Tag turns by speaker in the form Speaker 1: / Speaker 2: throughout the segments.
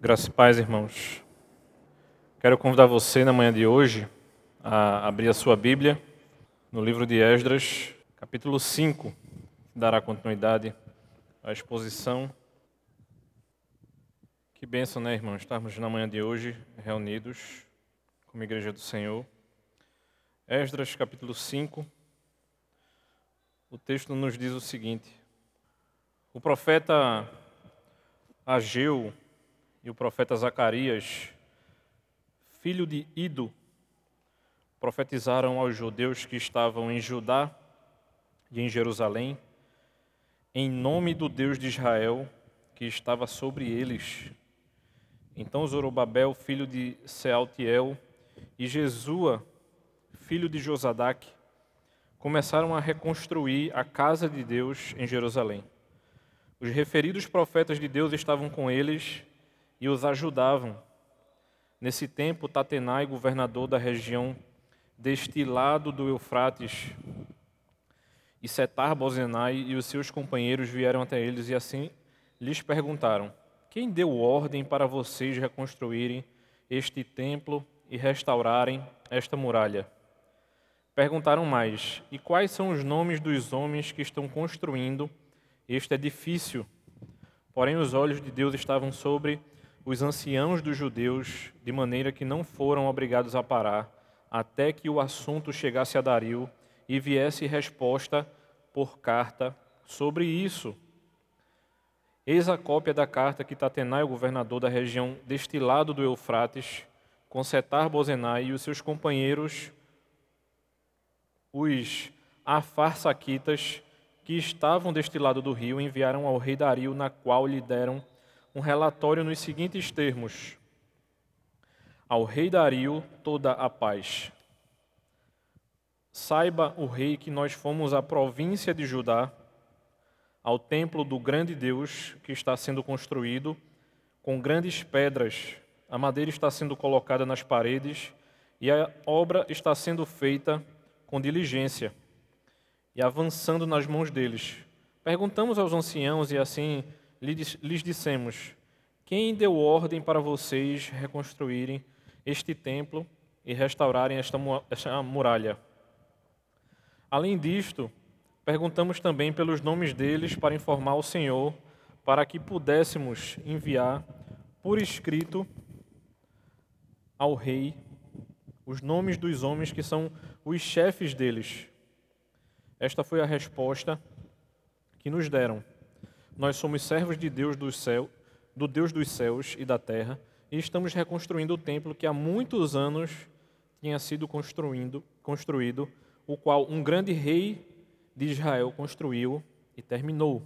Speaker 1: Graças e paz, irmãos. Quero convidar você na manhã de hoje a abrir a sua Bíblia no livro de Esdras, capítulo 5, que dará continuidade à exposição. Que bênção, né, irmãos, estarmos na manhã de hoje reunidos como Igreja do Senhor. Esdras, capítulo 5, o texto nos diz o seguinte: O profeta Ageu o profeta Zacarias, filho de Ido, profetizaram aos judeus que estavam em Judá e em Jerusalém, em nome do Deus de Israel que estava sobre eles. Então Zorobabel, filho de Sealtiel, e Jesua, filho de Josadac, começaram a reconstruir a casa de Deus em Jerusalém. Os referidos profetas de Deus estavam com eles e os ajudavam. Nesse tempo, Tatenai, governador da região deste lado do Eufrates, e Setar Bozenai e os seus companheiros vieram até eles e assim lhes perguntaram: Quem deu ordem para vocês reconstruírem este templo e restaurarem esta muralha? Perguntaram mais: E quais são os nomes dos homens que estão construindo este edifício? Porém, os olhos de Deus estavam sobre os anciãos dos judeus, de maneira que não foram obrigados a parar, até que o assunto chegasse a Dario e viesse resposta por carta sobre isso. Eis a cópia da carta que Tatenai, o governador da região deste lado do Eufrates, com Setar Bozenai e os seus companheiros, os afarsaquitas, que estavam deste lado do rio, enviaram ao rei Dario, na qual lhe deram um relatório nos seguintes termos: Ao rei Dario toda a paz. Saiba o rei que nós fomos à província de Judá, ao templo do grande Deus que está sendo construído com grandes pedras. A madeira está sendo colocada nas paredes e a obra está sendo feita com diligência e avançando nas mãos deles. Perguntamos aos anciãos e assim lhes dissemos: Quem deu ordem para vocês reconstruírem este templo e restaurarem esta muralha? Além disto, perguntamos também pelos nomes deles para informar o Senhor, para que pudéssemos enviar por escrito ao rei os nomes dos homens que são os chefes deles. Esta foi a resposta que nos deram. Nós somos servos de Deus do céu, do Deus dos céus e da terra, e estamos reconstruindo o templo que há muitos anos tinha sido construindo, construído, o qual um grande rei de Israel construiu e terminou.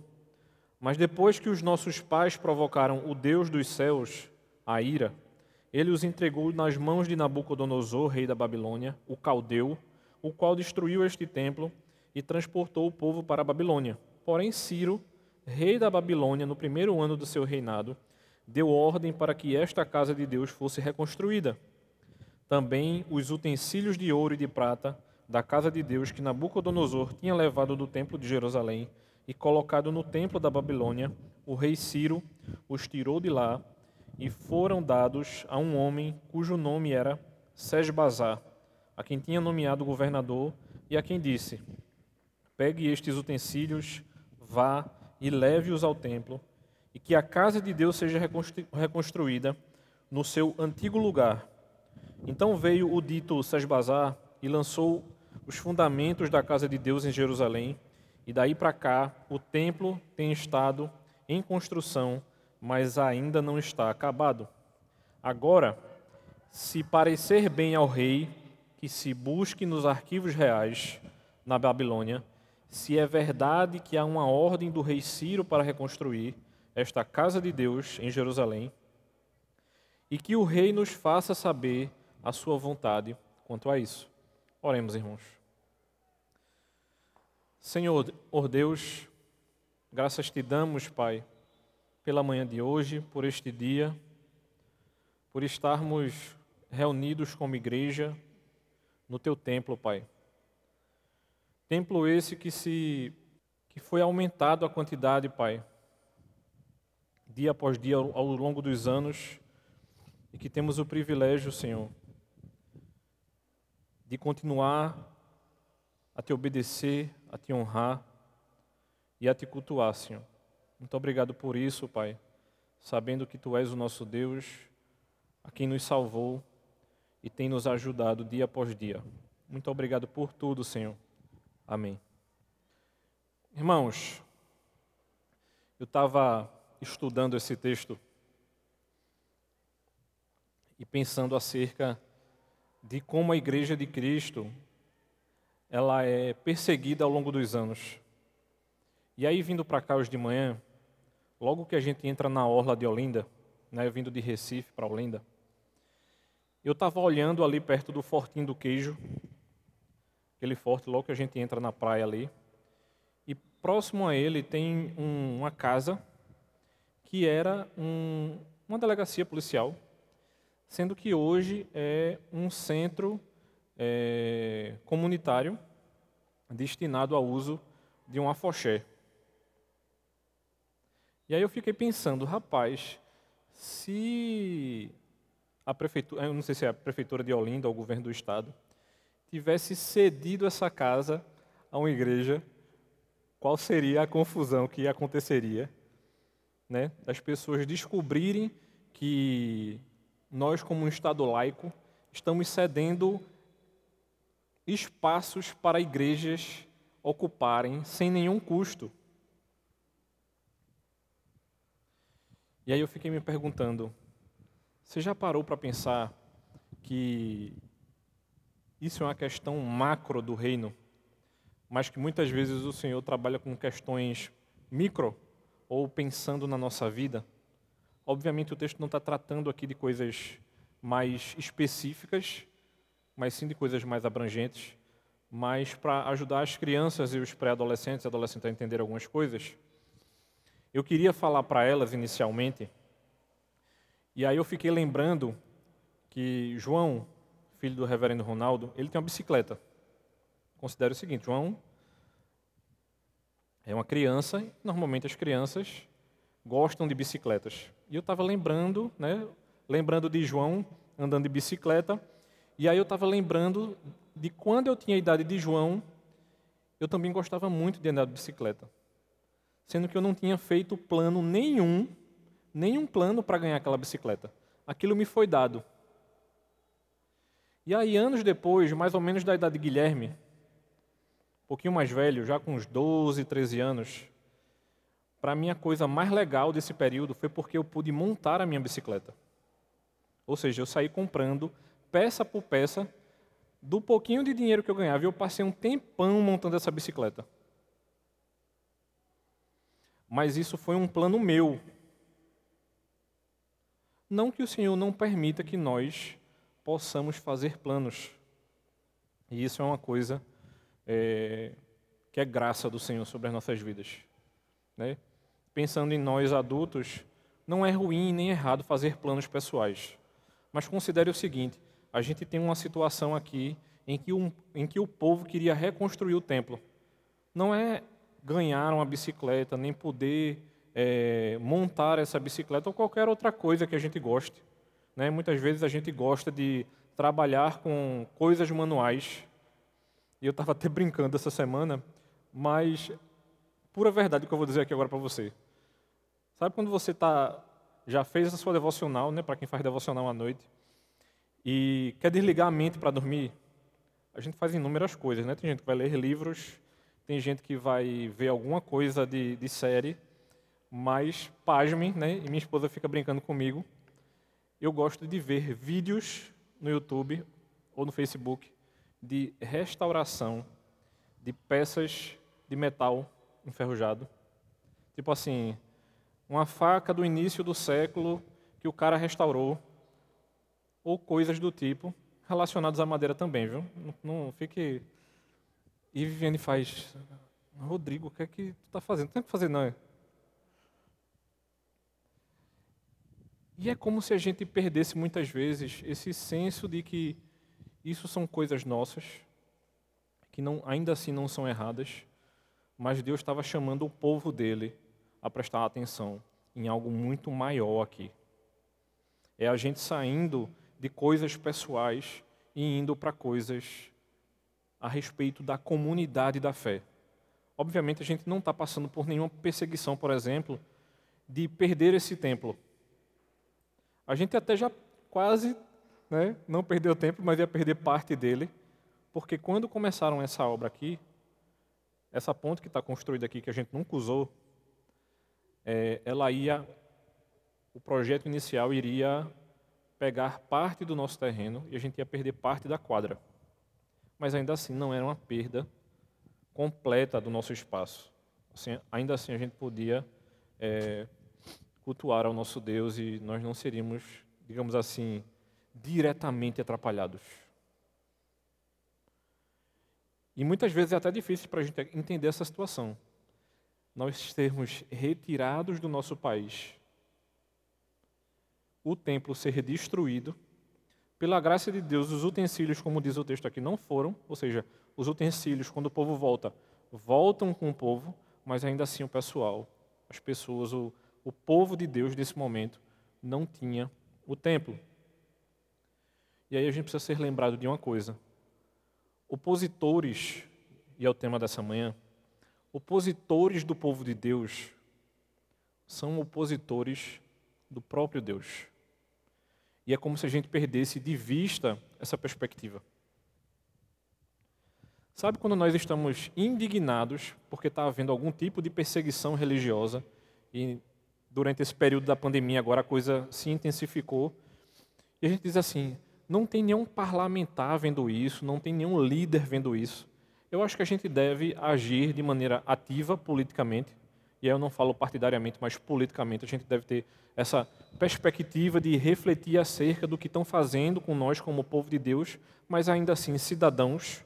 Speaker 1: Mas depois que os nossos pais provocaram o Deus dos céus, a ira, ele os entregou nas mãos de Nabucodonosor, rei da Babilônia, o caldeu, o qual destruiu este templo e transportou o povo para a Babilônia. Porém, Ciro, rei da Babilônia, no primeiro ano do seu reinado, deu ordem para que esta casa de Deus fosse reconstruída. Também os utensílios de ouro e de prata da casa de Deus que Nabucodonosor tinha levado do templo de Jerusalém e colocado no templo da Babilônia, o rei Ciro os tirou de lá e foram dados a um homem cujo nome era Sesbazar, a quem tinha nomeado governador e a quem disse: Pegue estes utensílios, vá e leve-os ao templo, e que a casa de Deus seja reconstruída no seu antigo lugar. Então veio o dito Sesbazar e lançou os fundamentos da casa de Deus em Jerusalém, e daí para cá o templo tem estado em construção, mas ainda não está acabado. Agora, se parecer bem ao rei, que se busque nos arquivos reais na Babilônia se é verdade que há uma ordem do rei Ciro para reconstruir esta casa de Deus em Jerusalém, e que o rei nos faça saber a sua vontade quanto a isso. Oremos, irmãos. Senhor, oh Deus, graças te damos, Pai, pela manhã de hoje, por este dia, por estarmos reunidos como igreja no teu templo, Pai. Templo esse que se que foi aumentado a quantidade, Pai. Dia após dia, ao longo dos anos, e que temos o privilégio, Senhor, de continuar a te obedecer, a te honrar e a te cultuar, Senhor. Muito obrigado por isso, Pai, sabendo que Tu és o nosso Deus, a quem nos salvou e tem nos ajudado dia após dia. Muito obrigado por tudo, Senhor. Amém. Irmãos, eu estava estudando esse texto e pensando acerca de como a igreja de Cristo ela é perseguida ao longo dos anos. E aí vindo para cá hoje de manhã, logo que a gente entra na orla de Olinda, né, vindo de Recife para Olinda, eu estava olhando ali perto do Fortinho do Queijo, aquele forte logo que a gente entra na praia ali, e próximo a ele tem um, uma casa que era um, uma delegacia policial sendo que hoje é um centro é, comunitário destinado ao uso de um afoxé. E aí eu fiquei pensando, rapaz, se a prefeitura, eu não sei se é a prefeitura de Olinda ou o governo do estado, tivesse cedido essa casa a uma igreja, qual seria a confusão que aconteceria, né? Das pessoas descobrirem que nós, como um Estado laico, estamos cedendo espaços para igrejas ocuparem sem nenhum custo. E aí eu fiquei me perguntando: você já parou para pensar que isso é uma questão macro do reino, mas que muitas vezes o Senhor trabalha com questões micro ou pensando na nossa vida? Obviamente, o texto não está tratando aqui de coisas mais específicas, mas sim de coisas mais abrangentes, mas para ajudar as crianças e os pré-adolescentes e adolescentes a entender algumas coisas. Eu queria falar para elas inicialmente, e aí eu fiquei lembrando que João, filho do reverendo Ronaldo, ele tem uma bicicleta. Considere o seguinte, João é uma criança, normalmente as crianças gostam de bicicletas. E eu estava lembrando, né, lembrando de João andando de bicicleta, e aí eu estava lembrando de quando eu tinha a idade de João, eu também gostava muito de andar de bicicleta. Sendo que eu não tinha feito plano nenhum, nenhum plano para ganhar aquela bicicleta. Aquilo me foi dado. E aí, anos depois, mais ou menos da idade de Guilherme, um pouquinho mais velho, já com uns 12, 13 anos, para mim a coisa mais legal desse período foi porque eu pude montar a minha bicicleta. Ou seja, eu saí comprando peça por peça do pouquinho de dinheiro que eu ganhava. E eu passei um tempão montando essa bicicleta. Mas isso foi um plano meu. Não que o Senhor não permita que nós possamos fazer planos. E isso é uma coisa é, que é graça do Senhor sobre as nossas vidas. Né? pensando em nós adultos, não é ruim nem errado fazer planos pessoais. Mas considere o seguinte: a gente tem uma situação aqui em que, um, em que o povo queria reconstruir o templo. Não é ganhar uma bicicleta, nem poder é, montar essa bicicleta ou qualquer outra coisa que a gente goste. Né? Muitas vezes a gente gosta de trabalhar com coisas manuais. E eu estava até brincando essa semana, mas pura verdade que eu vou dizer aqui agora para você. Sabe quando você tá, já fez a sua devocional, né, para quem faz devocional à noite, e quer desligar a mente para dormir? A gente faz inúmeras coisas, né? Tem gente que vai ler livros, tem gente que vai ver alguma coisa de, de série, mas, pasmem, né? E minha esposa fica brincando comigo. Eu gosto de ver vídeos no YouTube ou no Facebook de restauração de peças de metal enferrujado. Tipo assim, uma faca do início do século que o cara restaurou, ou coisas do tipo, relacionadas à madeira também, viu? Não, não fique. E Viviane faz. Rodrigo, o que é que tu está fazendo? Não tem que fazer, não. E é como se a gente perdesse muitas vezes esse senso de que isso são coisas nossas, que não, ainda assim não são erradas, mas Deus estava chamando o povo dele a prestar atenção em algo muito maior aqui. É a gente saindo de coisas pessoais e indo para coisas a respeito da comunidade da fé. Obviamente, a gente não está passando por nenhuma perseguição, por exemplo, de perder esse templo. A gente até já quase né, não perdeu tempo, mas ia perder parte dele, porque quando começaram essa obra aqui, essa ponte que está construída aqui, que a gente nunca usou, é, ela ia, o projeto inicial iria pegar parte do nosso terreno e a gente ia perder parte da quadra. Mas ainda assim não era uma perda completa do nosso espaço. Assim, ainda assim a gente podia é, cultuar ao nosso Deus e nós não seríamos, digamos assim, diretamente atrapalhados. E muitas vezes é até difícil para a gente entender essa situação. Nós sermos retirados do nosso país, o templo ser destruído, pela graça de Deus, os utensílios, como diz o texto aqui, não foram, ou seja, os utensílios, quando o povo volta, voltam com o povo, mas ainda assim o pessoal, as pessoas, o, o povo de Deus nesse momento, não tinha o templo. E aí a gente precisa ser lembrado de uma coisa: opositores, e é o tema dessa manhã, opositores do povo de Deus são opositores do próprio Deus. E é como se a gente perdesse de vista essa perspectiva. Sabe quando nós estamos indignados porque está havendo algum tipo de perseguição religiosa e durante esse período da pandemia agora a coisa se intensificou e a gente diz assim: não tem nenhum parlamentar vendo isso, não tem nenhum líder vendo isso. Eu acho que a gente deve agir de maneira ativa politicamente, e aí eu não falo partidariamente, mas politicamente, a gente deve ter essa perspectiva de refletir acerca do que estão fazendo com nós como povo de Deus, mas ainda assim cidadãos.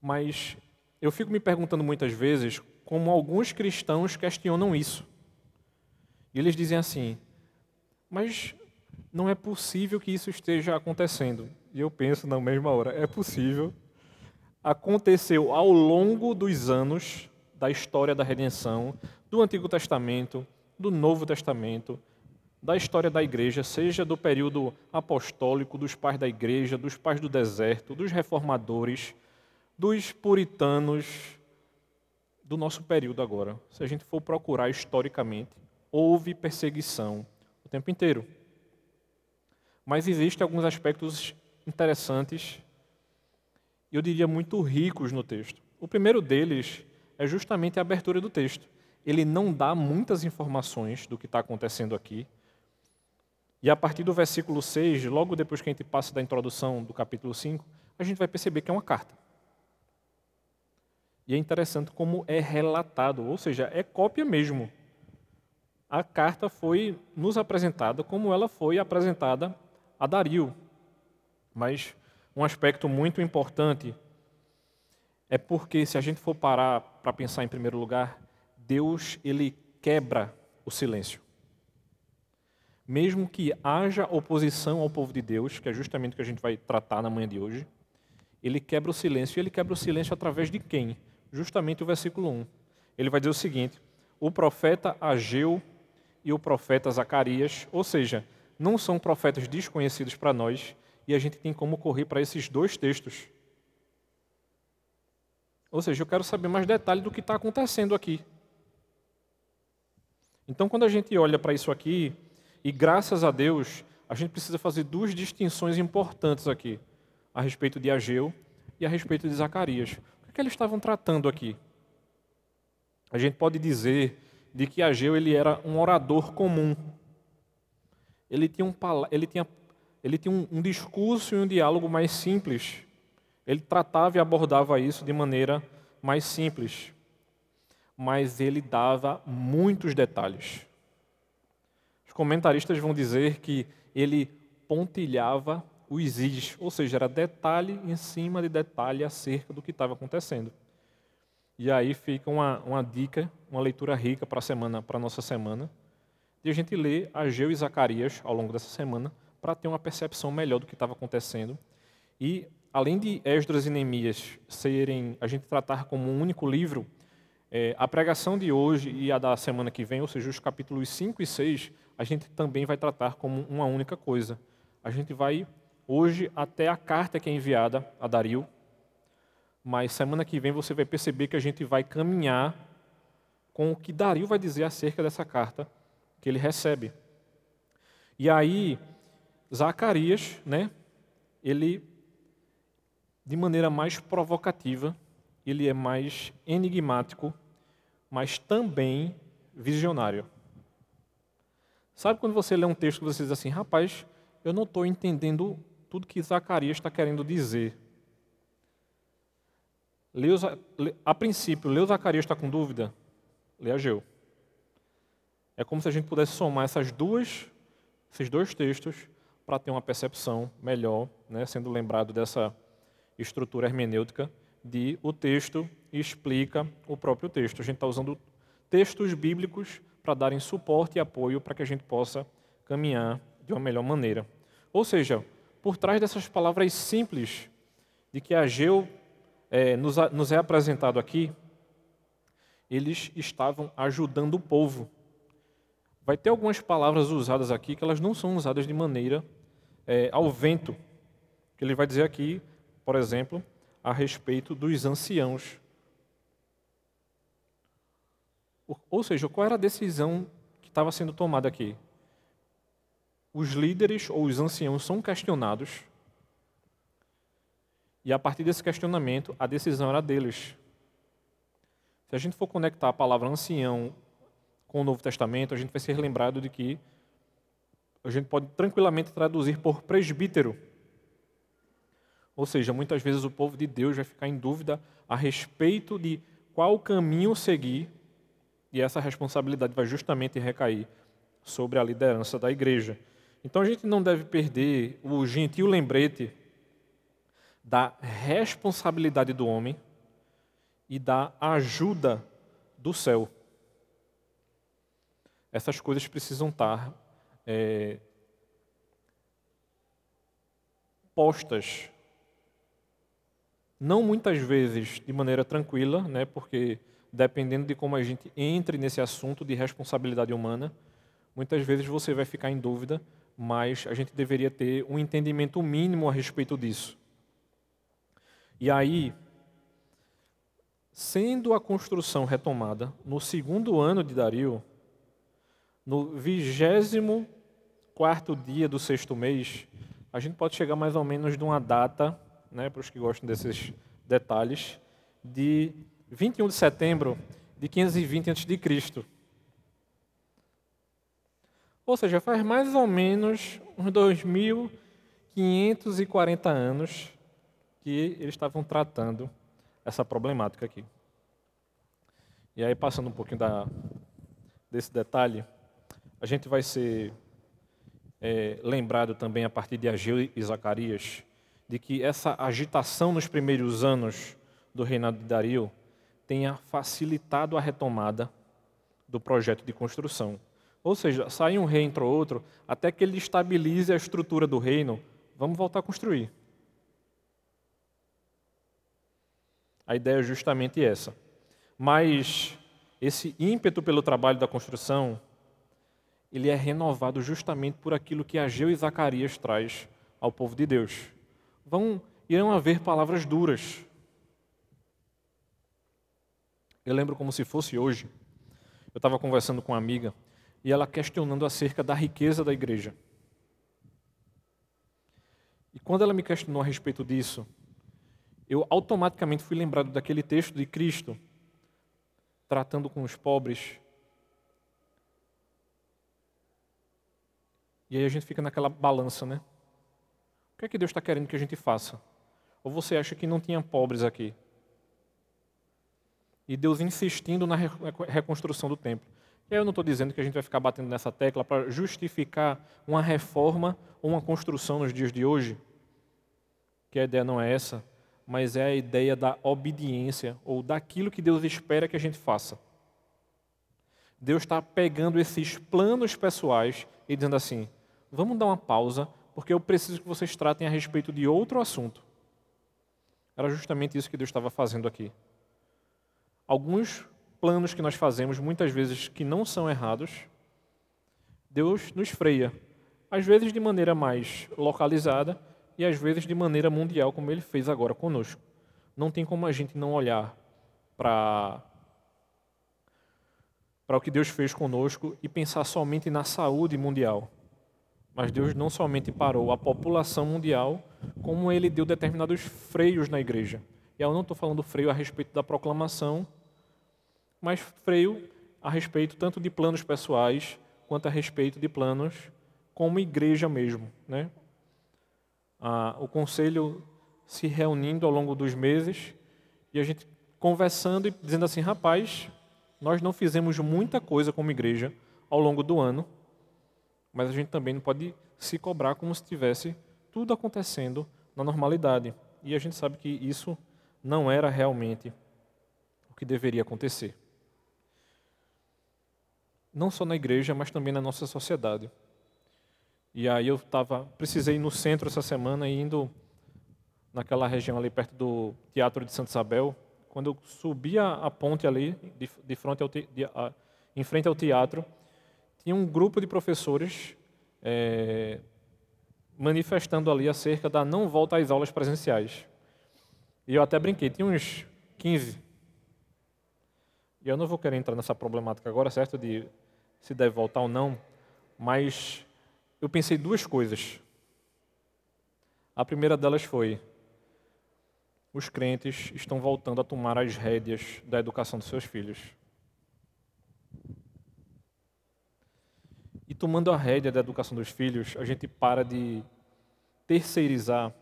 Speaker 1: Mas eu fico me perguntando muitas vezes como alguns cristãos questionam isso. E eles dizem assim: mas não é possível que isso esteja acontecendo. E eu penso na mesma hora, é possível. Aconteceu ao longo dos anos da história da redenção, do Antigo Testamento, do Novo Testamento, da história da igreja, seja do período apostólico, dos pais da igreja, dos pais do deserto, dos reformadores, dos puritanos, do nosso período agora. Se a gente for procurar historicamente, houve perseguição o tempo inteiro. Mas existem alguns aspectos interessantes, e eu diria muito ricos no texto. O primeiro deles é justamente a abertura do texto. Ele não dá muitas informações do que está acontecendo aqui. E a partir do versículo 6, logo depois que a gente passa da introdução do capítulo 5, a gente vai perceber que é uma carta. E é interessante como é relatado, ou seja, é cópia mesmo. A carta foi nos apresentada como ela foi apresentada a Dario. Mas um aspecto muito importante é porque se a gente for parar para pensar em primeiro lugar, Deus ele quebra o silêncio. Mesmo que haja oposição ao povo de Deus, que é justamente o que a gente vai tratar na manhã de hoje, ele quebra o silêncio. E ele quebra o silêncio através de quem? Justamente o versículo 1. Ele vai dizer o seguinte: o profeta Ageu e o profeta Zacarias, ou seja, não são profetas desconhecidos para nós e a gente tem como correr para esses dois textos. Ou seja, eu quero saber mais detalhes do que está acontecendo aqui. Então, quando a gente olha para isso aqui, e graças a Deus, a gente precisa fazer duas distinções importantes aqui, a respeito de Ageu e a respeito de Zacarias. O que, eles estavam tratando aqui? A gente pode dizer de que Ageu ele era um orador comum, ele tinha um, ele tinha, ele tinha um, um discurso e um diálogo mais simples. Ele tratava e abordava isso de maneira mais simples. Mas ele dava muitos detalhes. Os comentaristas vão dizer que ele pontilhava os is, ou seja, era detalhe em cima de detalhe acerca do que estava acontecendo. E aí fica uma, uma dica, uma leitura rica para a semana, para nossa semana, de a gente ler Ageu e Zacarias ao longo dessa semana para ter uma percepção melhor do que estava acontecendo. E, além de Esdras e Neemias serem, a gente tratar como um único livro, é, a pregação de hoje e a da semana que vem, ou seja, os capítulos 5 e 6, a a gente também vai tratar como uma única coisa. A gente vai hoje até a carta que é enviada a Dario, mas semana que vem você vai perceber que a gente vai caminhar com o que Dario vai dizer acerca dessa carta que ele recebe. E aí, Zacarias, né, ele, de maneira mais provocativa, ele é mais enigmático, mas também visionário. Sabe quando você lê um texto que você diz assim, rapaz, eu não estou entendendo tudo que Zacarias está querendo dizer. A princípio, leu Zacarias está com dúvida? Lê Ageu. É como se a gente pudesse somar essas duas, esses dois textos para ter uma percepção melhor, né, sendo lembrado dessa estrutura hermenêutica de o texto explica o próprio texto. A gente está usando textos bíblicos para darem suporte e apoio para que a gente possa caminhar de uma melhor maneira. Ou seja, por trás dessas palavras simples de que Ageu é, nos, nos é apresentado aqui, eles estavam ajudando o povo. Vai ter algumas palavras usadas aqui que elas não são usadas de maneira é, ao vento. Que ele vai dizer aqui, por exemplo, a respeito dos anciãos. Ou seja, qual era a decisão que estava sendo tomada aqui? Os líderes ou os anciãos são questionados, e a partir desse questionamento, a decisão era deles. Se a gente for conectar a palavra ancião com o Novo Testamento, a gente vai ser lembrado de que a gente pode tranquilamente traduzir por presbítero. Ou seja, muitas vezes o povo de Deus vai ficar em dúvida a respeito de qual caminho seguir, e essa responsabilidade vai justamente recair sobre a liderança da igreja. Então a gente não deve perder o gentil lembrete da responsabilidade do homem e da ajuda do céu. Essas coisas precisam estar é, postas, não muitas vezes de maneira tranquila, né, porque dependendo de como a gente entre nesse assunto de responsabilidade humana, muitas vezes você vai ficar em dúvida, mas a gente deveria ter um entendimento mínimo a respeito disso. E aí, sendo a construção retomada no segundo ano de Dario, no vigésimo quarto dia do sexto mês, a gente pode chegar mais ou menos de uma data, né, para os que gostam desses detalhes, de 21 de setembro de 520 a.C. Ou seja, faz mais ou menos uns 2.540 anos que eles estavam tratando essa problemática aqui. E aí, passando um pouquinho da, desse detalhe, a gente vai ser é, lembrado também a partir de Ageu e Zacarias de que essa agitação nos primeiros anos do reinado de Dario tenha facilitado a retomada do projeto de construção. Ou seja, sai um rei, entra outro, até que ele estabilize a estrutura do reino, vamos voltar a construir. A ideia é justamente essa. Mas esse ímpeto pelo trabalho da construção, ele é renovado justamente por aquilo que Ageu e Zacarias traz ao povo de Deus. Vão irão haver palavras duras. Eu lembro como se fosse hoje. Eu estava conversando com uma amiga e ela questionando acerca da riqueza da igreja. E quando ela me questionou a respeito disso, eu automaticamente fui lembrado daquele texto de Cristo tratando com os pobres. E aí a gente fica naquela balança, né? O que é que Deus está querendo que a gente faça? Ou você acha que não tinha pobres aqui? E Deus insistindo na reconstrução do templo. Eu não estou dizendo que a gente vai ficar batendo nessa tecla para justificar uma reforma ou uma construção nos dias de hoje, que a ideia não é essa mas é a ideia da obediência ou daquilo que Deus espera que a gente faça. Deus está pegando esses planos pessoais e dizendo assim: vamos dar uma pausa, porque eu preciso que vocês tratem a respeito de outro assunto. Era justamente isso que Deus estava fazendo aqui. Alguns planos que nós fazemos, muitas vezes que não são errados, Deus nos freia, às vezes de maneira mais localizada e às vezes de maneira mundial, como ele fez agora conosco. Não tem como a gente não olhar para para o que Deus fez conosco e pensar somente na saúde mundial. Mas Deus não somente parou a população mundial, como ele deu determinados freios na igreja. E eu não estou falando freio a respeito da proclamação, mas freio a respeito tanto de planos pessoais quanto a respeito de planos como igreja mesmo. Né? Ah, o conselho se reunindo ao longo dos meses e a gente conversando e dizendo assim, rapaz, nós não fizemos muita coisa como igreja ao longo do ano, mas a gente também não pode se cobrar como se tivesse tudo acontecendo na normalidade. E a gente sabe que isso não era realmente o que deveria acontecer. Não só na igreja, mas também na nossa sociedade. E aí eu tava, precisei ir no centro essa semana, indo naquela região ali perto do Teatro de Santa Isabel, quando eu subi a, a ponte ali, de, de frente ao te, de, a, em frente ao teatro, tinha um grupo de professores é, manifestando ali acerca da não volta às aulas presenciais. E eu até brinquei, tinha uns 15. E eu não vou querer entrar nessa problemática agora, certo? De se deve voltar ou não, mas eu pensei duas coisas. A primeira delas foi: os crentes estão voltando a tomar as rédeas da educação dos seus filhos. E tomando a rédea da educação dos filhos, a gente para de terceirizar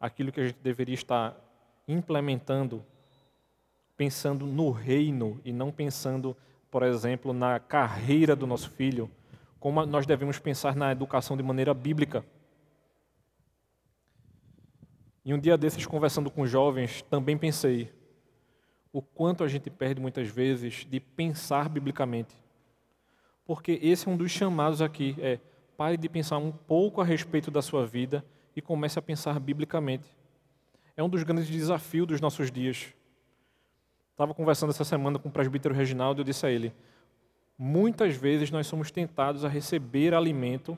Speaker 1: aquilo que a gente deveria estar implementando, pensando no reino e não pensando, por exemplo, na carreira do nosso filho, como nós devemos pensar na educação de maneira bíblica. E um dia desses, conversando com jovens, também pensei o quanto a gente perde muitas vezes de pensar biblicamente. Porque esse é um dos chamados aqui, é pare de pensar um pouco a respeito da sua vida e comece a pensar biblicamente. É um dos grandes desafios dos nossos dias. Estava conversando essa semana com o presbítero Reginaldo e eu disse a ele: muitas vezes nós somos tentados a receber alimento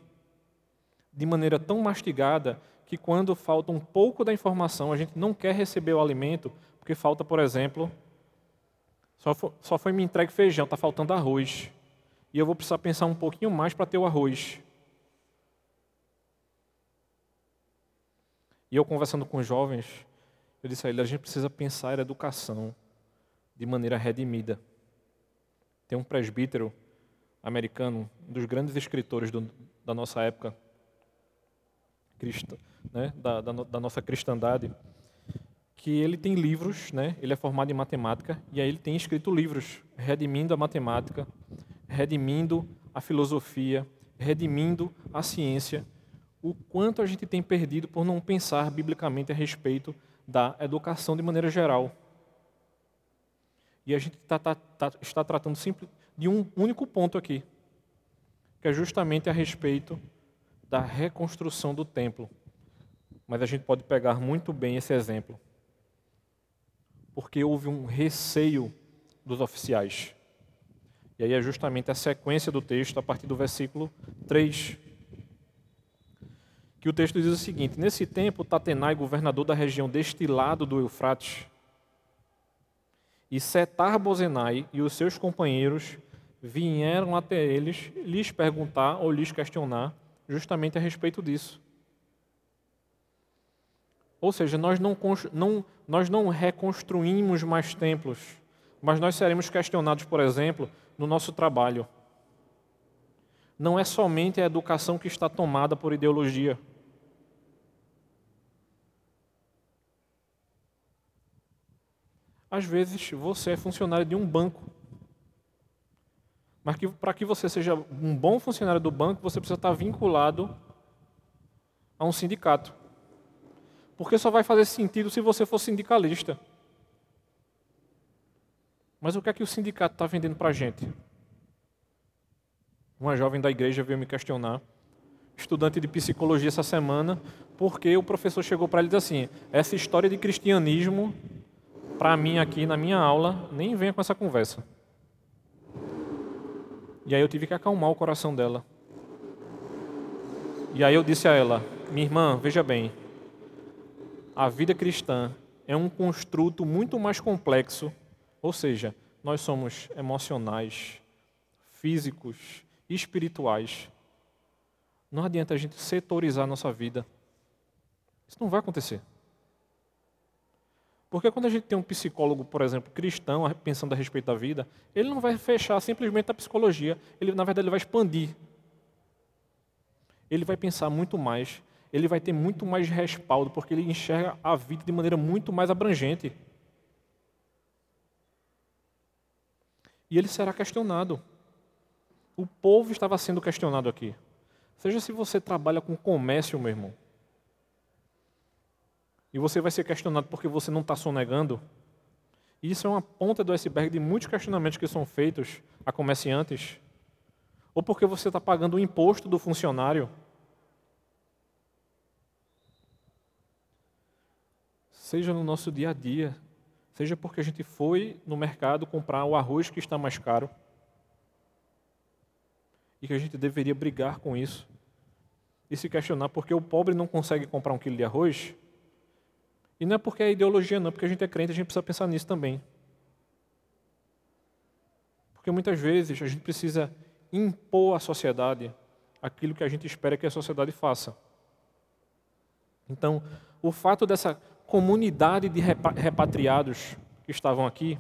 Speaker 1: de maneira tão mastigada que quando falta um pouco da informação, a gente não quer receber o alimento, porque falta, por exemplo, só foi, só foi me entregue feijão, está faltando arroz. E eu vou precisar pensar um pouquinho mais para ter o arroz. E eu conversando com jovens, eu disse a ele, a gente precisa pensar a educação de maneira redimida. Tem um presbítero americano, um dos grandes escritores do, da nossa época, cristã, né, da, da, da, nossa cristandade, que ele tem livros, né, ele é formado em matemática, e aí ele tem escrito livros redimindo a matemática, redimindo a filosofia, redimindo a ciência, o quanto a gente tem perdido por não pensar biblicamente a respeito da educação de maneira geral. E a gente tá, tá, tá, está tratando simples de um único ponto aqui, que é justamente a respeito da reconstrução do templo. Mas a gente pode pegar muito bem esse exemplo. Porque houve um receio dos oficiais. E aí é justamente a sequência do texto, a partir do versículo 3. Que o texto diz o seguinte: Nesse tempo, Tatenai, governador da região deste lado do Eufrates, e Setar Bozenai e os seus companheiros vieram até eles lhes perguntar ou lhes questionar justamente a respeito disso. Ou seja, nós não, não, nós não reconstruímos mais templos, mas nós seremos questionados, por exemplo, no nosso trabalho. Não é somente a educação que está tomada por ideologia. Às vezes você é funcionário de um banco mas para que você seja um bom funcionário do banco, você precisa estar vinculado a um sindicato. Porque só vai fazer sentido se você for sindicalista. Mas o que é que o sindicato está vendendo para a gente? Uma jovem da igreja veio me questionar, estudante de psicologia essa semana, porque o professor chegou para ele e disse assim: essa história de cristianismo, para mim aqui na minha aula, nem venha com essa conversa. E aí eu tive que acalmar o coração dela. E aí eu disse a ela: Minha irmã, veja bem, a vida cristã é um construto muito mais complexo, ou seja, nós somos emocionais, físicos, espirituais. Não adianta a gente setorizar a nossa vida. Isso não vai acontecer. Porque quando a gente tem um psicólogo, por exemplo, cristão, pensando a respeito da vida, ele não vai fechar simplesmente a psicologia, ele na verdade ele vai expandir. Ele vai pensar muito mais ele vai ter muito mais respaldo, porque ele enxerga a vida de maneira muito mais abrangente. E ele será questionado. O povo estava sendo questionado aqui. Seja se você trabalha com comércio, meu irmão, e você vai ser questionado porque você não está sonegando. Isso é uma ponta do iceberg de muitos questionamentos que são feitos a comerciantes. Ou porque você está pagando o imposto do funcionário. seja no nosso dia a dia, seja porque a gente foi no mercado comprar o arroz que está mais caro e que a gente deveria brigar com isso e se questionar porque o pobre não consegue comprar um quilo de arroz. E não é porque é ideologia, não, porque a gente é crente, a gente precisa pensar nisso também. Porque muitas vezes a gente precisa impor à sociedade aquilo que a gente espera que a sociedade faça. Então, o fato dessa comunidade de repatriados que estavam aqui,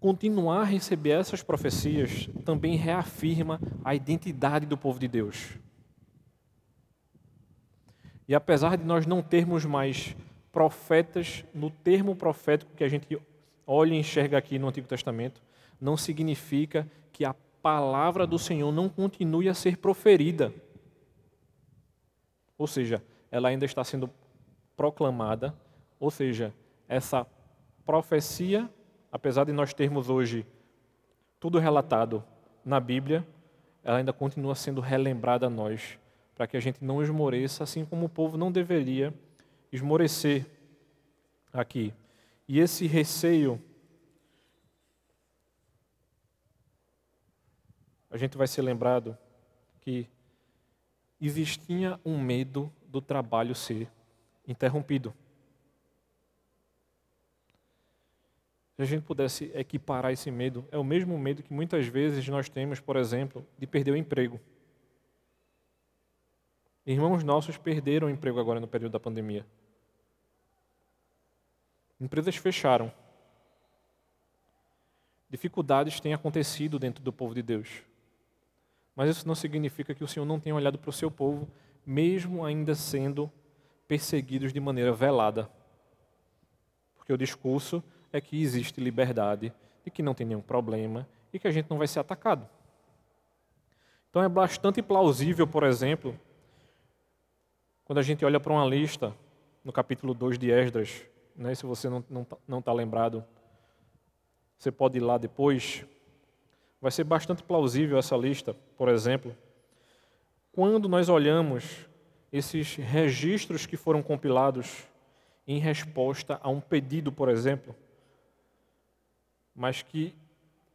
Speaker 1: continuar a receber essas profecias também reafirma a identidade do povo de Deus. E apesar de nós não termos mais profetas no termo profético que a gente olha e enxerga aqui no Antigo Testamento, não significa que a palavra do Senhor não continue a ser proferida. Ou seja, ela ainda está sendo proclamada, ou seja, essa profecia, apesar de nós termos hoje tudo relatado na Bíblia, ela ainda continua sendo relembrada a nós, para que a gente não esmoreça, assim como o povo não deveria esmorecer aqui. E esse receio, a gente vai ser lembrado que existia um medo do trabalho ser interrompido. Se a gente pudesse equiparar esse medo, é o mesmo medo que muitas vezes nós temos, por exemplo, de perder o emprego. Irmãos nossos perderam o emprego agora no período da pandemia. Empresas fecharam. Dificuldades têm acontecido dentro do povo de Deus. Mas isso não significa que o Senhor não tenha olhado para o seu povo mesmo ainda sendo perseguidos de maneira velada. Porque o discurso é que existe liberdade, e que não tem nenhum problema e que a gente não vai ser atacado. Então é bastante plausível, por exemplo, quando a gente olha para uma lista no capítulo 2 de Esdras, né, se você não está tá lembrado, você pode ir lá depois. Vai ser bastante plausível essa lista, por exemplo, quando nós olhamos esses registros que foram compilados em resposta a um pedido, por exemplo, mas que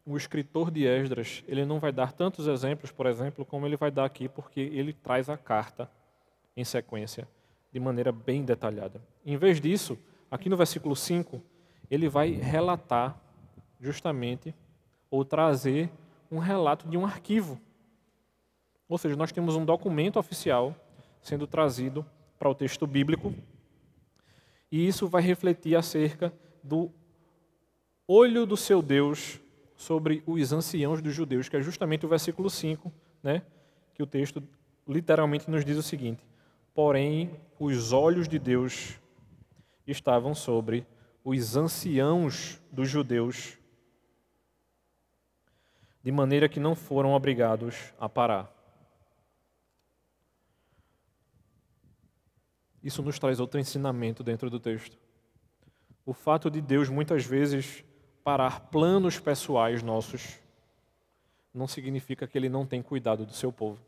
Speaker 1: o escritor de Esdras, ele não vai dar tantos exemplos, por exemplo, como ele vai dar aqui, porque ele traz a carta em sequência, de maneira bem detalhada. Em vez disso, aqui no versículo 5, ele vai relatar justamente ou trazer um relato de um arquivo ou seja, nós temos um documento oficial sendo trazido para o texto bíblico, e isso vai refletir acerca do olho do seu Deus sobre os anciãos dos judeus, que é justamente o versículo 5, né, que o texto literalmente nos diz o seguinte: Porém, os olhos de Deus estavam sobre os anciãos dos judeus, de maneira que não foram obrigados a parar. Isso nos traz outro ensinamento dentro do texto. O fato de Deus muitas vezes parar planos pessoais nossos não significa que ele não tem cuidado do seu povo.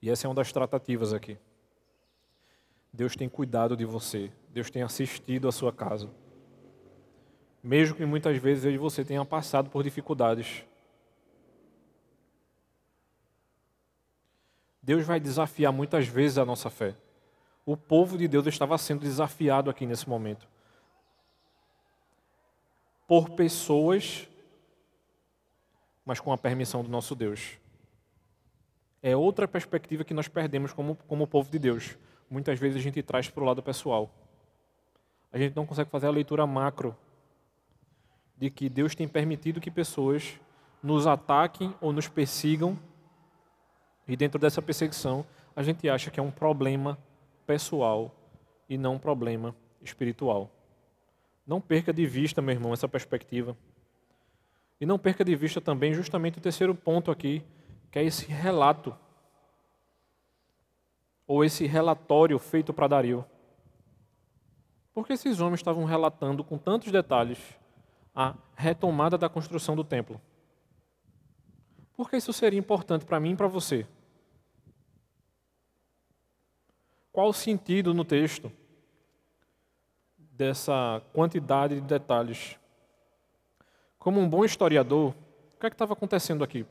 Speaker 1: E essa é uma das tratativas aqui. Deus tem cuidado de você, Deus tem assistido a sua casa. mesmo que muitas vezes eu e você tenha passado por dificuldades. Deus vai desafiar muitas vezes a nossa fé. O povo de Deus estava sendo desafiado aqui nesse momento. Por pessoas, mas com a permissão do nosso Deus. É outra perspectiva que nós perdemos como, como povo de Deus. Muitas vezes a gente traz para o lado pessoal. A gente não consegue fazer a leitura macro de que Deus tem permitido que pessoas nos ataquem ou nos persigam. E dentro dessa perseguição, a gente acha que é um problema pessoal e não um problema espiritual. Não perca de vista, meu irmão, essa perspectiva. E não perca de vista também justamente o terceiro ponto aqui, que é esse relato, ou esse relatório feito para Dario. Porque esses homens estavam relatando com tantos detalhes a retomada da construção do templo. Por que isso seria importante para mim e para você? Qual o sentido no texto dessa quantidade de detalhes? Como um bom historiador, o que é que estava acontecendo aqui?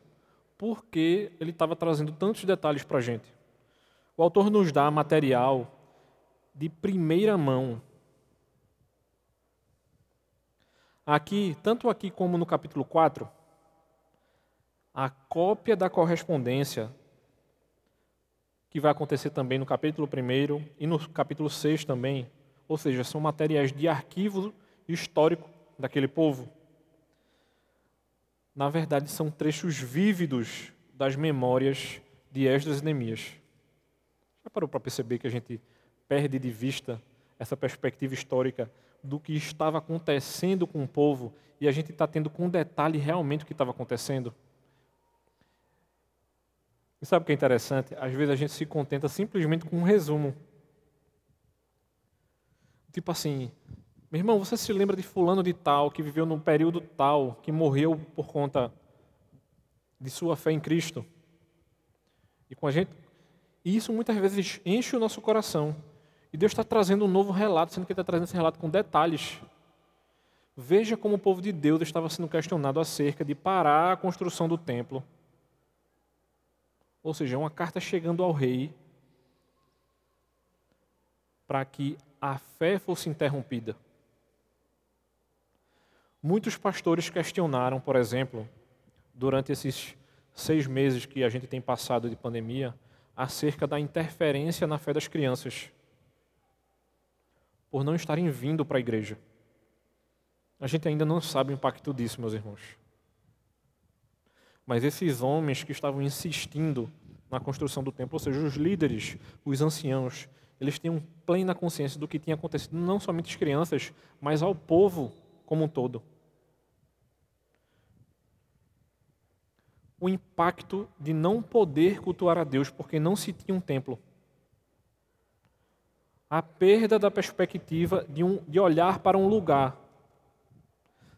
Speaker 1: Por que ele estava trazendo tantos detalhes para a gente? O autor nos dá material de primeira mão. Aqui, tanto aqui como no capítulo 4, a cópia da correspondência, que vai acontecer também no capítulo 1 e no capítulo 6 também, ou seja, são materiais de arquivo histórico daquele povo na verdade, são trechos vívidos das memórias de Esdras e Neemias. Já parou para perceber que a gente perde de vista essa perspectiva histórica do que estava acontecendo com o povo e a gente está tendo com detalhe realmente o que estava acontecendo? E sabe o que é interessante? Às vezes a gente se contenta simplesmente com um resumo. Tipo assim, meu irmão, você se lembra de fulano de tal, que viveu num período tal, que morreu por conta de sua fé em Cristo? E com a gente, e isso muitas vezes enche o nosso coração. E Deus está trazendo um novo relato, sendo que Ele está trazendo esse relato com detalhes. Veja como o povo de Deus estava sendo questionado acerca de parar a construção do templo. Ou seja, uma carta chegando ao rei para que a fé fosse interrompida. Muitos pastores questionaram, por exemplo, durante esses seis meses que a gente tem passado de pandemia, acerca da interferência na fé das crianças, por não estarem vindo para a igreja. A gente ainda não sabe o impacto disso, meus irmãos. Mas esses homens que estavam insistindo na construção do templo, ou seja, os líderes, os anciãos, eles tinham plena consciência do que tinha acontecido, não somente às crianças, mas ao povo como um todo. O impacto de não poder cultuar a Deus porque não se tinha um templo. A perda da perspectiva de, um, de olhar para um lugar.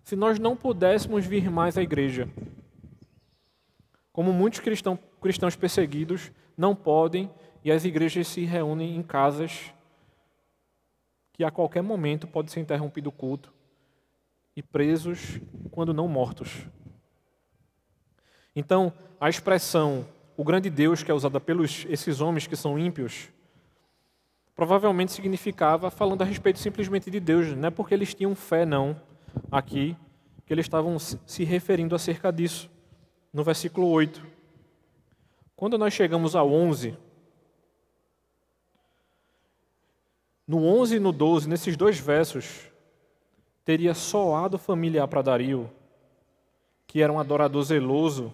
Speaker 1: Se nós não pudéssemos vir mais à igreja, como muitos cristão, cristãos perseguidos não podem e as igrejas se reúnem em casas que a qualquer momento pode ser interrompido o culto e presos quando não mortos. Então, a expressão o grande Deus que é usada pelos esses homens que são ímpios, provavelmente significava falando a respeito simplesmente de Deus, não é porque eles tinham fé não aqui que eles estavam se referindo acerca disso. No versículo 8. Quando nós chegamos ao 11, no 11 e no 12, nesses dois versos, teria soado familiar para Dario, que era um adorador zeloso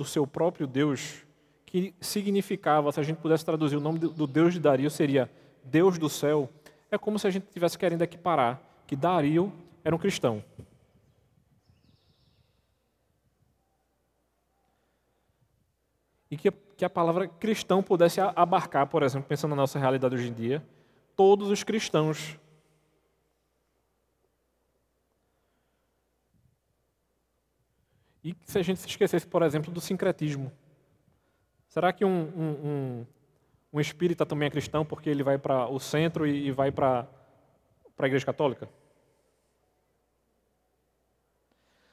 Speaker 1: do seu próprio Deus, que significava, se a gente pudesse traduzir o nome do Deus de Dario, seria Deus do céu. É como se a gente estivesse querendo equiparar que Dario era um cristão. E que, que a palavra cristão pudesse abarcar, por exemplo, pensando na nossa realidade hoje em dia, todos os cristãos E se a gente se esquecesse, por exemplo, do sincretismo? Será que um, um, um, um espírita também é cristão porque ele vai para o centro e, e vai para a igreja católica?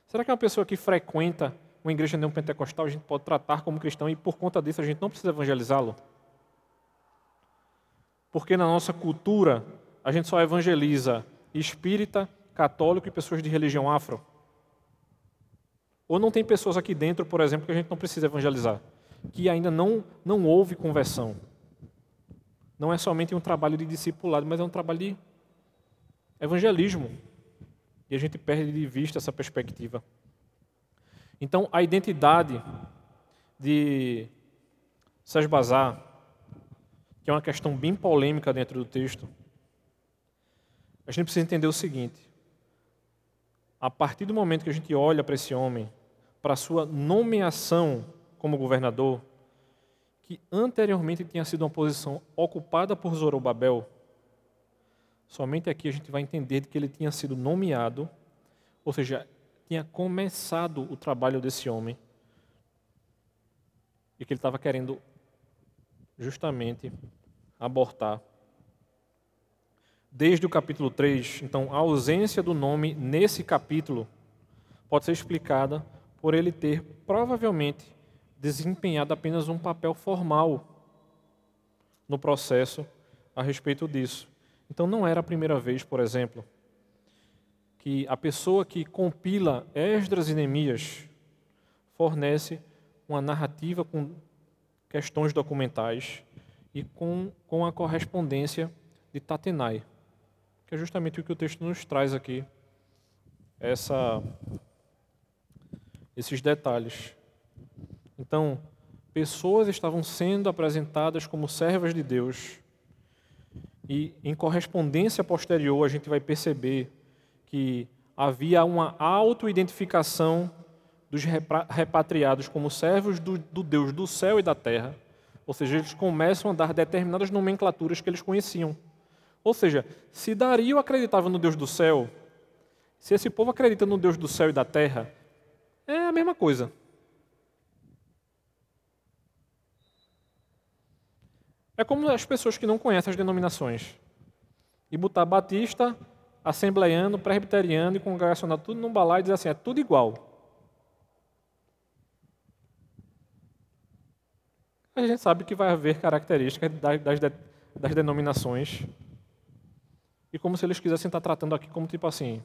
Speaker 1: Será que uma pessoa que frequenta uma igreja neopentecostal a gente pode tratar como cristão e por conta disso a gente não precisa evangelizá-lo? Porque na nossa cultura a gente só evangeliza espírita, católico e pessoas de religião afro? Ou não tem pessoas aqui dentro, por exemplo, que a gente não precisa evangelizar, que ainda não, não houve conversão? Não é somente um trabalho de discipulado, mas é um trabalho de evangelismo. E a gente perde de vista essa perspectiva. Então, a identidade de Sesbazar, que é uma questão bem polêmica dentro do texto, a gente precisa entender o seguinte: a partir do momento que a gente olha para esse homem, para sua nomeação como governador, que anteriormente tinha sido uma posição ocupada por Zorobabel, somente aqui a gente vai entender que ele tinha sido nomeado, ou seja, tinha começado o trabalho desse homem, e que ele estava querendo justamente abortar. Desde o capítulo 3, então, a ausência do nome nesse capítulo pode ser explicada por ele ter provavelmente desempenhado apenas um papel formal no processo a respeito disso. Então não era a primeira vez, por exemplo, que a pessoa que compila Esdras e Neemias fornece uma narrativa com questões documentais e com, com a correspondência de Tatenai, que é justamente o que o texto nos traz aqui, essa, esses detalhes. Então, pessoas estavam sendo apresentadas como servas de Deus. E em correspondência posterior, a gente vai perceber que havia uma auto-identificação dos repatriados como servos do, do, Deus do céu e da terra. Ou seja, eles começam a dar determinadas nomenclaturas que eles conheciam. Ou seja, se Dario acreditava no Deus do céu, se esse povo acredita no Deus do céu e da terra, é a mesma coisa. É como as pessoas que não conhecem as denominações. E botar batista, assembleiano, presbiteriano e congregacional tudo num balaio e dizer assim, é tudo igual. A gente sabe que vai haver características das, das, das denominações. E como se eles quisessem estar tratando aqui como tipo assim,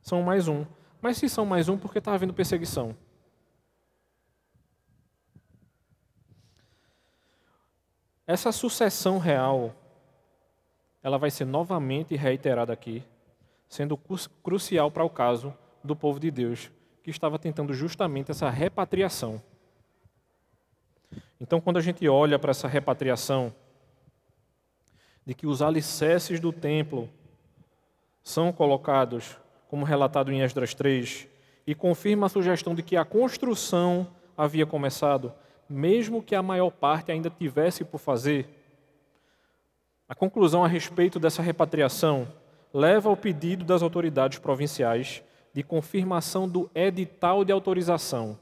Speaker 1: são mais um. Mas se são mais um, porque está havendo perseguição? Essa sucessão real, ela vai ser novamente reiterada aqui, sendo crucial para o caso do povo de Deus, que estava tentando justamente essa repatriação. Então, quando a gente olha para essa repatriação, de que os alicerces do templo são colocados, como relatado em Esdras 3, e confirma a sugestão de que a construção havia começado, mesmo que a maior parte ainda tivesse por fazer. A conclusão a respeito dessa repatriação leva ao pedido das autoridades provinciais de confirmação do edital de autorização.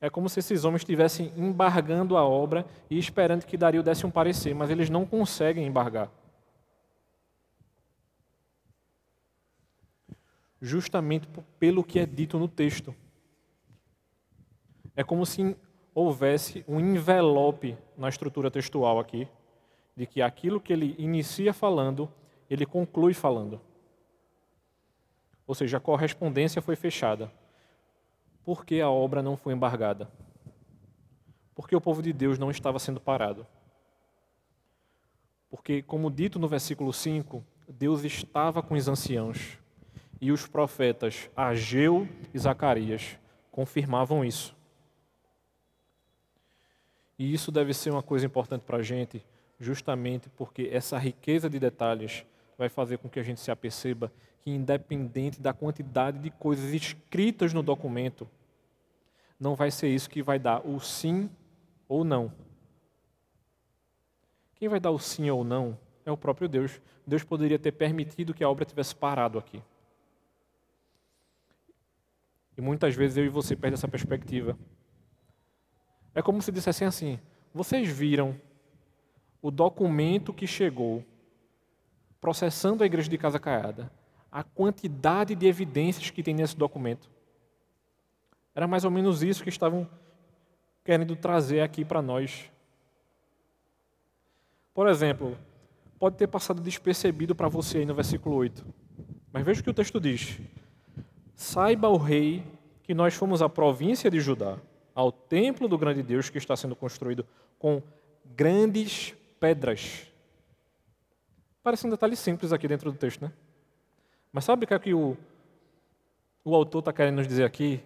Speaker 1: É como se esses homens estivessem embargando a obra e esperando que Dario desse um parecer, mas eles não conseguem embargar. Justamente pelo que é dito no texto. É como se houvesse um envelope na estrutura textual aqui, de que aquilo que ele inicia falando, ele conclui falando. Ou seja, a correspondência foi fechada. Por que a obra não foi embargada? Porque o povo de Deus não estava sendo parado. Porque, como dito no versículo 5, Deus estava com os anciãos e os profetas Ageu e Zacarias confirmavam isso. E isso deve ser uma coisa importante para a gente, justamente porque essa riqueza de detalhes vai fazer com que a gente se aperceba que, independente da quantidade de coisas escritas no documento, não vai ser isso que vai dar o sim ou não. Quem vai dar o sim ou não é o próprio Deus. Deus poderia ter permitido que a obra tivesse parado aqui. E muitas vezes eu e você perdem essa perspectiva. É como se dissessem assim: vocês viram o documento que chegou processando a igreja de Casa Caiada. a quantidade de evidências que tem nesse documento. Era mais ou menos isso que estavam querendo trazer aqui para nós. Por exemplo, pode ter passado despercebido para você aí no versículo 8. Mas veja o que o texto diz: Saiba o rei que nós fomos à província de Judá, ao templo do grande Deus que está sendo construído com grandes pedras. Parece um detalhe simples aqui dentro do texto, né? Mas sabe o que, é que o, o autor está querendo nos dizer aqui?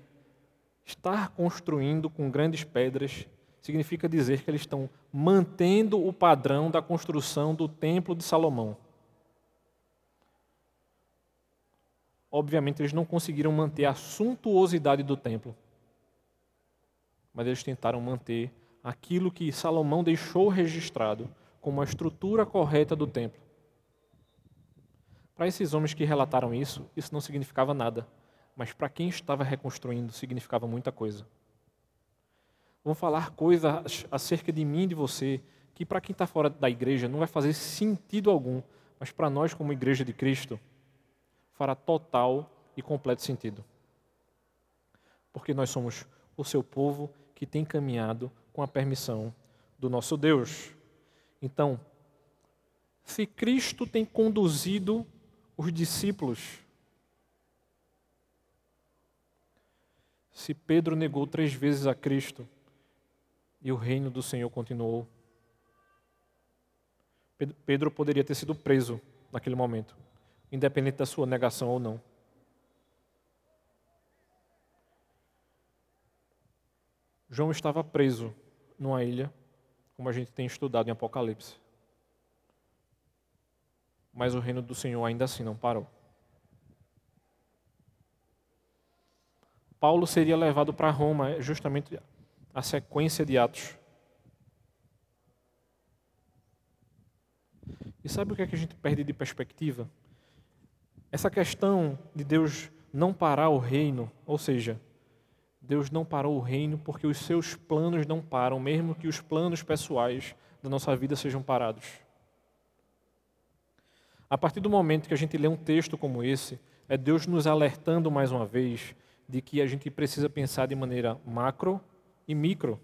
Speaker 1: Estar construindo com grandes pedras significa dizer que eles estão mantendo o padrão da construção do Templo de Salomão. Obviamente, eles não conseguiram manter a suntuosidade do templo, mas eles tentaram manter aquilo que Salomão deixou registrado como a estrutura correta do templo. Para esses homens que relataram isso, isso não significava nada, mas para quem estava reconstruindo, significava muita coisa. Vão falar coisas acerca de mim e de você que, para quem está fora da igreja, não vai fazer sentido algum, mas para nós, como igreja de Cristo, fará total e completo sentido. Porque nós somos o seu povo que tem caminhado com a permissão do nosso Deus. Então, se Cristo tem conduzido os discípulos, se Pedro negou três vezes a Cristo e o reino do Senhor continuou, Pedro poderia ter sido preso naquele momento, independente da sua negação ou não. João estava preso numa ilha, como a gente tem estudado em Apocalipse. Mas o reino do Senhor ainda assim não parou. Paulo seria levado para Roma, justamente a sequência de Atos. E sabe o que, é que a gente perde de perspectiva? Essa questão de Deus não parar o reino, ou seja, Deus não parou o reino porque os seus planos não param, mesmo que os planos pessoais da nossa vida sejam parados. A partir do momento que a gente lê um texto como esse, é Deus nos alertando mais uma vez de que a gente precisa pensar de maneira macro e micro.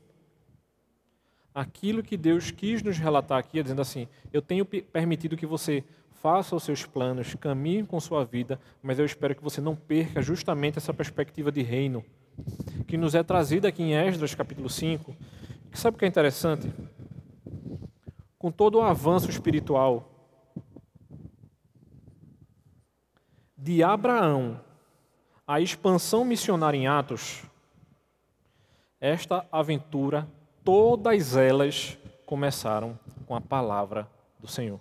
Speaker 1: Aquilo que Deus quis nos relatar aqui, é dizendo assim: Eu tenho permitido que você faça os seus planos, caminhe com sua vida, mas eu espero que você não perca justamente essa perspectiva de reino que nos é trazida aqui em Esdras capítulo 5, que sabe o que é interessante? Com todo o avanço espiritual de Abraão à expansão missionária em Atos, esta aventura, todas elas começaram com a palavra do Senhor.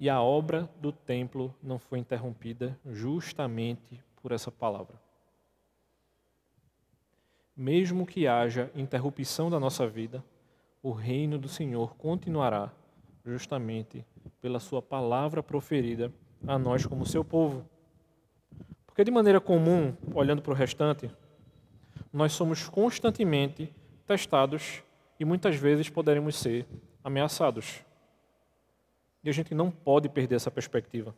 Speaker 1: E a obra do templo não foi interrompida justamente por essa palavra. Mesmo que haja interrupção da nossa vida, o reino do Senhor continuará justamente pela sua palavra proferida a nós como seu povo. Porque de maneira comum, olhando para o restante, nós somos constantemente testados e muitas vezes poderemos ser ameaçados. E a gente não pode perder essa perspectiva.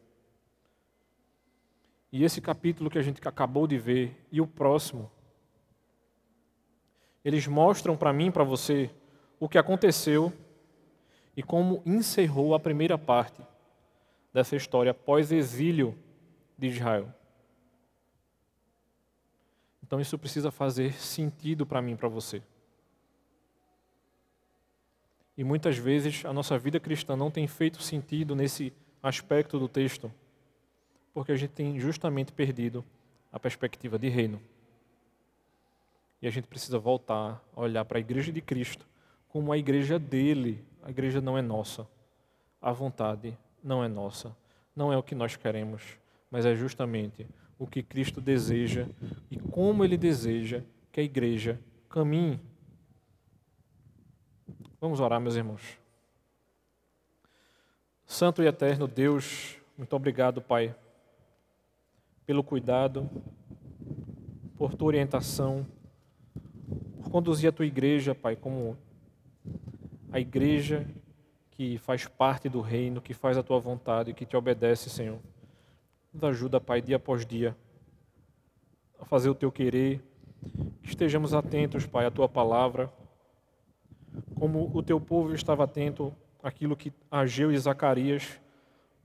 Speaker 1: E esse capítulo que a gente acabou de ver e o próximo, eles mostram para mim para você o que aconteceu e como encerrou a primeira parte dessa história pós-exílio de Israel. Então isso precisa fazer sentido para mim para você. E muitas vezes a nossa vida cristã não tem feito sentido nesse aspecto do texto porque a gente tem justamente perdido a perspectiva de reino. E a gente precisa voltar a olhar para a igreja de Cristo como a igreja dele. A igreja não é nossa. A vontade não é nossa. Não é o que nós queremos, mas é justamente o que Cristo deseja e como ele deseja que a igreja caminhe. Vamos orar, meus irmãos. Santo e eterno Deus, muito obrigado, Pai pelo cuidado, por tua orientação, por conduzir a tua igreja, Pai, como a igreja que faz parte do reino, que faz a tua vontade, que te obedece, Senhor. Nos ajuda, Pai, dia após dia, a fazer o teu querer, que estejamos atentos, Pai, à tua palavra, como o teu povo estava atento àquilo que Ageu e Zacarias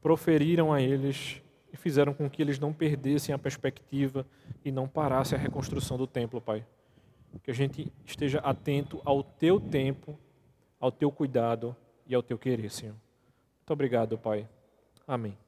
Speaker 1: proferiram a eles e fizeram com que eles não perdessem a perspectiva e não parassem a reconstrução do templo, Pai. Que a gente esteja atento ao teu tempo, ao teu cuidado e ao teu querer, Senhor. Muito obrigado, Pai. Amém.